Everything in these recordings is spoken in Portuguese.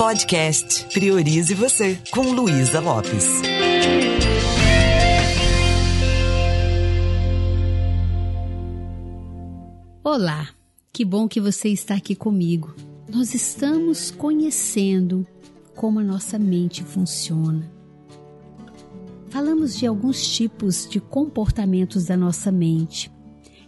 Podcast Priorize Você, com Luísa Lopes. Olá, que bom que você está aqui comigo. Nós estamos conhecendo como a nossa mente funciona. Falamos de alguns tipos de comportamentos da nossa mente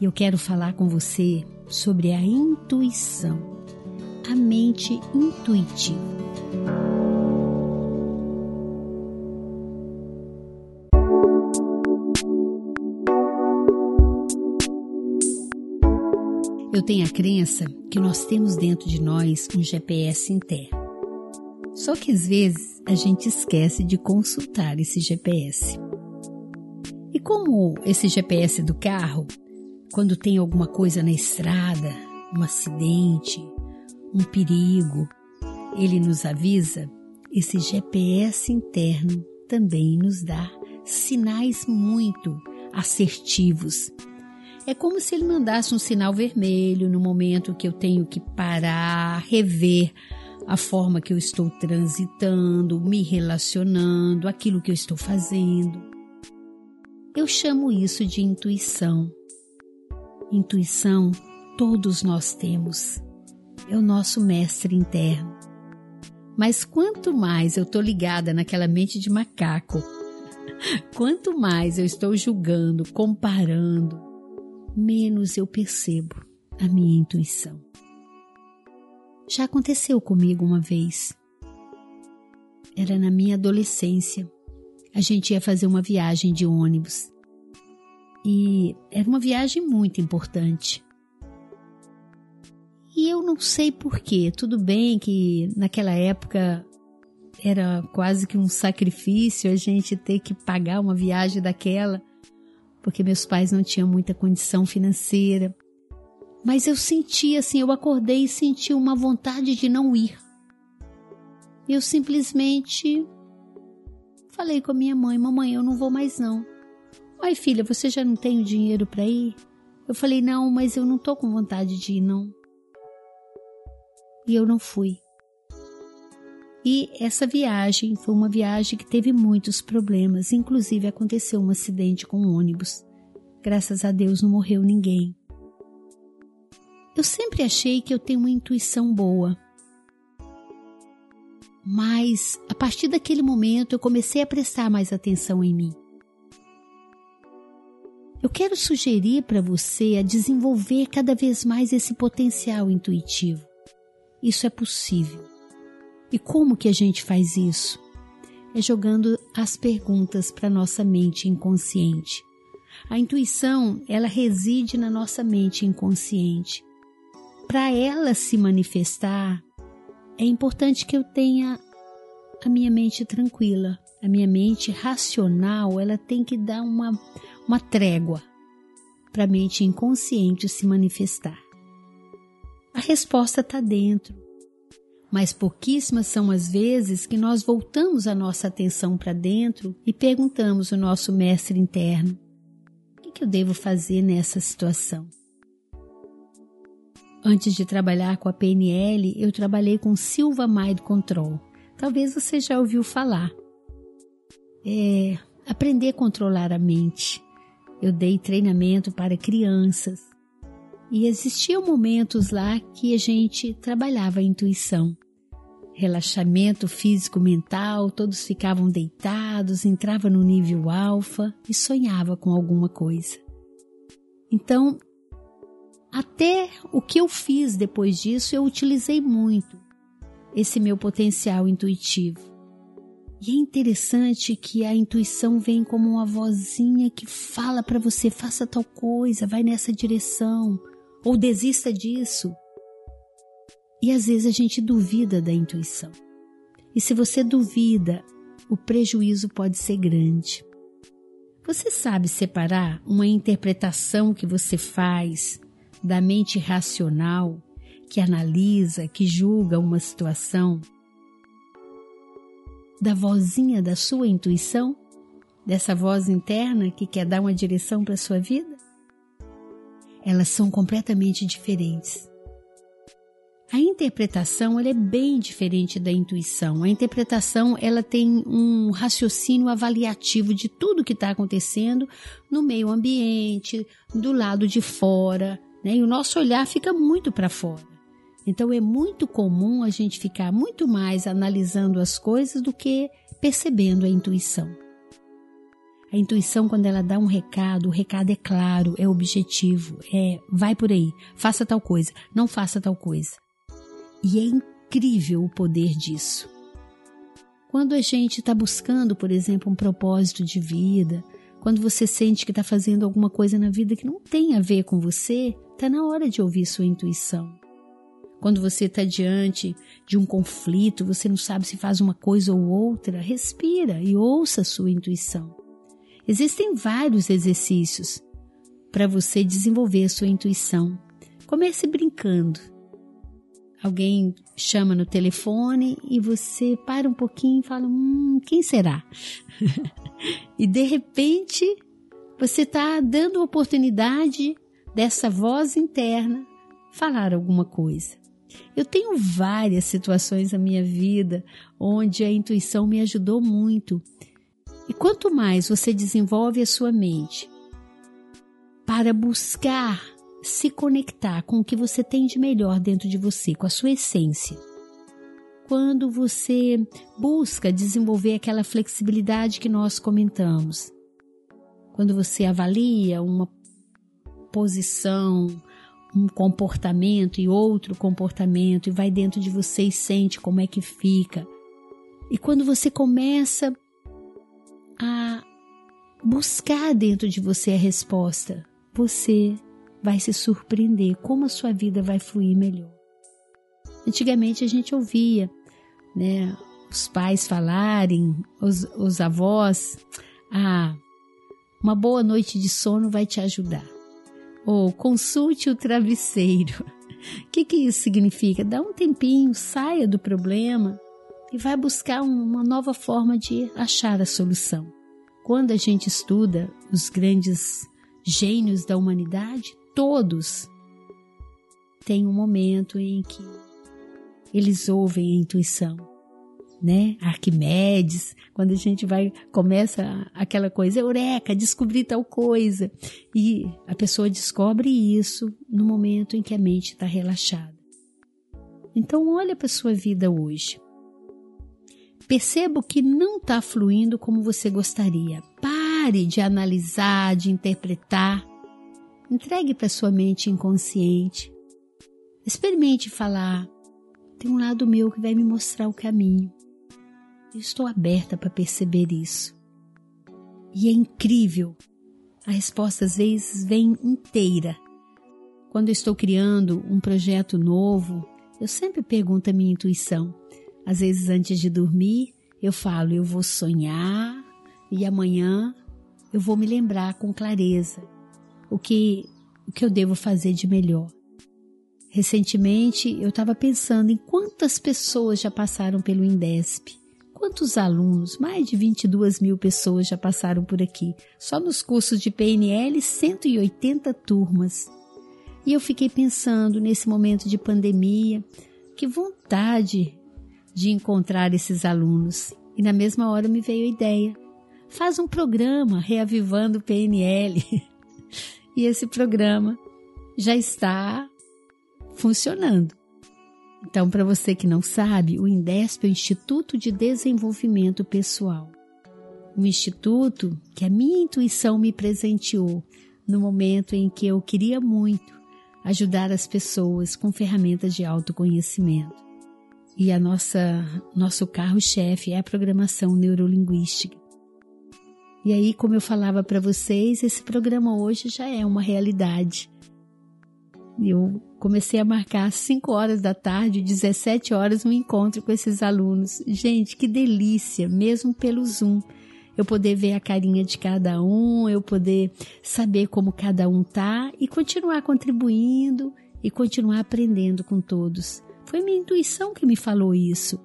e eu quero falar com você sobre a intuição, a mente intuitiva. Eu tenho a crença que nós temos dentro de nós um GPS interno. Só que às vezes a gente esquece de consultar esse GPS. E como esse GPS do carro, quando tem alguma coisa na estrada, um acidente, um perigo, ele nos avisa, esse GPS interno também nos dá sinais muito assertivos é como se ele mandasse um sinal vermelho no momento que eu tenho que parar, rever a forma que eu estou transitando, me relacionando, aquilo que eu estou fazendo. Eu chamo isso de intuição. Intuição todos nós temos. É o nosso mestre interno. Mas quanto mais eu estou ligada naquela mente de macaco, quanto mais eu estou julgando, comparando, menos eu percebo a minha intuição. Já aconteceu comigo uma vez. Era na minha adolescência. A gente ia fazer uma viagem de ônibus. E era uma viagem muito importante. E eu não sei porquê. Tudo bem que naquela época era quase que um sacrifício a gente ter que pagar uma viagem daquela porque meus pais não tinham muita condição financeira. Mas eu senti assim, eu acordei e senti uma vontade de não ir. Eu simplesmente falei com a minha mãe: Mamãe, eu não vou mais não. Ai, filha, você já não tem o dinheiro para ir? Eu falei: Não, mas eu não tô com vontade de ir, não. E eu não fui. E essa viagem foi uma viagem que teve muitos problemas, inclusive aconteceu um acidente com um ônibus. Graças a Deus não morreu ninguém. Eu sempre achei que eu tenho uma intuição boa. Mas a partir daquele momento eu comecei a prestar mais atenção em mim. Eu quero sugerir para você a desenvolver cada vez mais esse potencial intuitivo. Isso é possível. E como que a gente faz isso? É jogando as perguntas para nossa mente inconsciente. A intuição, ela reside na nossa mente inconsciente. Para ela se manifestar, é importante que eu tenha a minha mente tranquila. A minha mente racional, ela tem que dar uma, uma trégua para a mente inconsciente se manifestar. A resposta está dentro mas pouquíssimas são as vezes que nós voltamos a nossa atenção para dentro e perguntamos ao nosso mestre interno: o que, que eu devo fazer nessa situação? Antes de trabalhar com a PNL, eu trabalhei com Silva Mind Control. Talvez você já ouviu falar. É aprender a controlar a mente. Eu dei treinamento para crianças e existiam momentos lá que a gente trabalhava a intuição relaxamento físico mental, todos ficavam deitados, entrava no nível alfa e sonhava com alguma coisa. Então, até o que eu fiz depois disso, eu utilizei muito esse meu potencial intuitivo. E é interessante que a intuição vem como uma vozinha que fala para você: faça tal coisa, vai nessa direção, ou desista disso. E às vezes a gente duvida da intuição. E se você duvida, o prejuízo pode ser grande. Você sabe separar uma interpretação que você faz da mente racional, que analisa, que julga uma situação, da vozinha da sua intuição, dessa voz interna que quer dar uma direção para a sua vida? Elas são completamente diferentes. A interpretação ela é bem diferente da intuição. A interpretação ela tem um raciocínio avaliativo de tudo que está acontecendo no meio ambiente, do lado de fora, né? E o nosso olhar fica muito para fora. Então é muito comum a gente ficar muito mais analisando as coisas do que percebendo a intuição. A intuição, quando ela dá um recado, o recado é claro, é objetivo, é vai por aí, faça tal coisa, não faça tal coisa. E é incrível o poder disso. Quando a gente está buscando, por exemplo, um propósito de vida, quando você sente que está fazendo alguma coisa na vida que não tem a ver com você, está na hora de ouvir sua intuição. Quando você está diante de um conflito, você não sabe se faz uma coisa ou outra, respira e ouça a sua intuição. Existem vários exercícios para você desenvolver a sua intuição. Comece brincando. Alguém chama no telefone e você para um pouquinho e fala: Hum, quem será? e de repente você está dando a oportunidade dessa voz interna falar alguma coisa. Eu tenho várias situações na minha vida onde a intuição me ajudou muito. E quanto mais você desenvolve a sua mente para buscar se conectar com o que você tem de melhor dentro de você, com a sua essência, quando você busca desenvolver aquela flexibilidade que nós comentamos, quando você avalia uma posição, um comportamento e outro comportamento e vai dentro de você e sente como é que fica. E quando você começa a buscar dentro de você a resposta, você vai se surpreender como a sua vida vai fluir melhor. Antigamente a gente ouvia, né, os pais falarem, os, os avós, ah, uma boa noite de sono vai te ajudar ou consulte o travesseiro. O que, que isso significa? Dá um tempinho, saia do problema e vai buscar uma nova forma de achar a solução. Quando a gente estuda os grandes gênios da humanidade, todos têm um momento em que eles ouvem a intuição né? Arquimedes, quando a gente vai, começa aquela coisa, eureka, descobri tal coisa. E a pessoa descobre isso no momento em que a mente está relaxada. Então, olha para sua vida hoje. Perceba que não está fluindo como você gostaria. Pare de analisar, de interpretar. Entregue para sua mente inconsciente. Experimente falar. Tem um lado meu que vai me mostrar o caminho. Eu estou aberta para perceber isso. E é incrível. A resposta às vezes vem inteira. Quando eu estou criando um projeto novo, eu sempre pergunto a minha intuição. Às vezes antes de dormir, eu falo, eu vou sonhar e amanhã eu vou me lembrar com clareza o que o que eu devo fazer de melhor. Recentemente eu estava pensando em quantas pessoas já passaram pelo Indesp Quantos alunos? Mais de 22 mil pessoas já passaram por aqui. Só nos cursos de PNL, 180 turmas. E eu fiquei pensando nesse momento de pandemia, que vontade de encontrar esses alunos. E na mesma hora me veio a ideia: faz um programa reavivando o PNL. e esse programa já está funcionando. Então, para você que não sabe, o INDESP é o Instituto de Desenvolvimento Pessoal. Um instituto que a minha intuição me presenteou no momento em que eu queria muito ajudar as pessoas com ferramentas de autoconhecimento. E a nossa nosso carro-chefe é a programação neurolinguística. E aí, como eu falava para vocês, esse programa hoje já é uma realidade. Eu comecei a marcar às 5 horas da tarde, 17 horas, um encontro com esses alunos. Gente, que delícia, mesmo pelo Zoom. Eu poder ver a carinha de cada um, eu poder saber como cada um tá e continuar contribuindo e continuar aprendendo com todos. Foi minha intuição que me falou isso.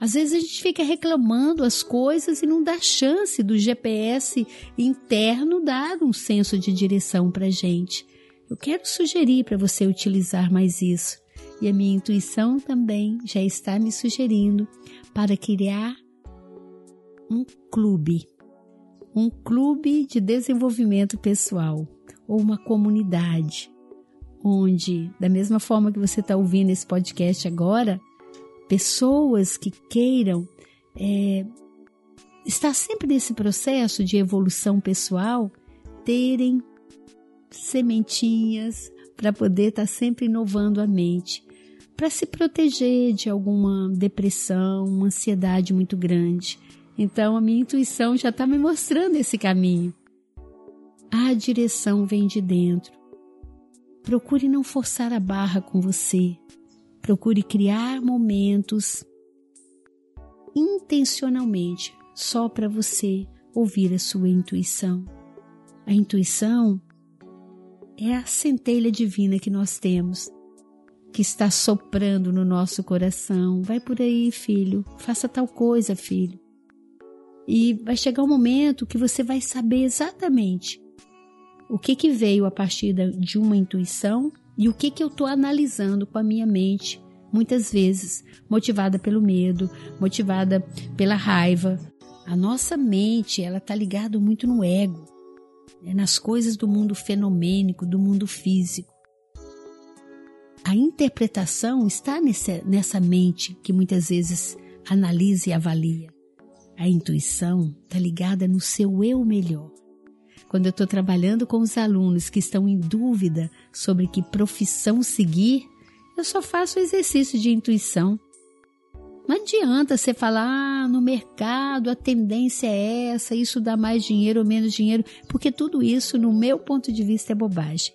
Às vezes a gente fica reclamando as coisas e não dá chance do GPS interno dar um senso de direção para gente. Eu quero sugerir para você utilizar mais isso. e a minha intuição também já está me sugerindo para criar um clube, um clube de desenvolvimento pessoal ou uma comunidade, onde, da mesma forma que você está ouvindo esse podcast agora, pessoas que queiram é, estar sempre nesse processo de evolução pessoal terem sementinhas para poder estar sempre inovando a mente, para se proteger de alguma depressão, uma ansiedade muito grande. Então a minha intuição já está me mostrando esse caminho. A direção vem de dentro. Procure não forçar a barra com você. Procure criar momentos intencionalmente só para você ouvir a sua intuição. A intuição é a centelha divina que nós temos, que está soprando no nosso coração. Vai por aí, filho, faça tal coisa, filho. E vai chegar um momento que você vai saber exatamente o que, que veio a partir de uma intuição e o que, que eu estou analisando com a minha mente, muitas vezes motivada pelo medo, motivada pela raiva. A nossa mente, ela está ligada muito no ego né, nas coisas do mundo fenomênico, do mundo físico. A interpretação está nessa, nessa mente que muitas vezes analisa e avalia. A intuição está ligada no seu eu melhor. Quando eu estou trabalhando com os alunos que estão em dúvida sobre que profissão seguir, eu só faço o exercício de intuição não adianta você falar, ah, no mercado a tendência é essa, isso dá mais dinheiro ou menos dinheiro, porque tudo isso, no meu ponto de vista, é bobagem.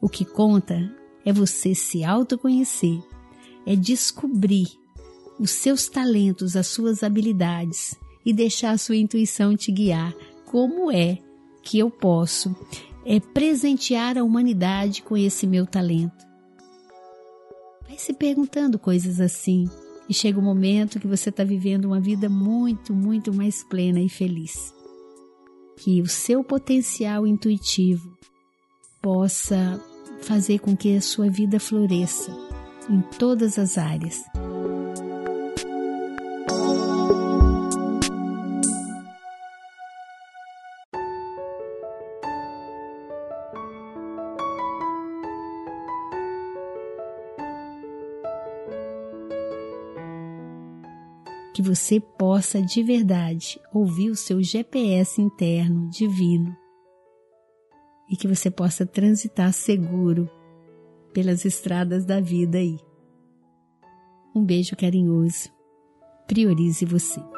O que conta é você se autoconhecer, é descobrir os seus talentos, as suas habilidades e deixar a sua intuição te guiar. Como é que eu posso é presentear a humanidade com esse meu talento? Vai se perguntando coisas assim e chega o um momento que você está vivendo uma vida muito, muito mais plena e feliz. Que o seu potencial intuitivo possa fazer com que a sua vida floresça em todas as áreas. Você possa de verdade ouvir o seu GPS interno divino e que você possa transitar seguro pelas estradas da vida aí. Um beijo carinhoso. Priorize você.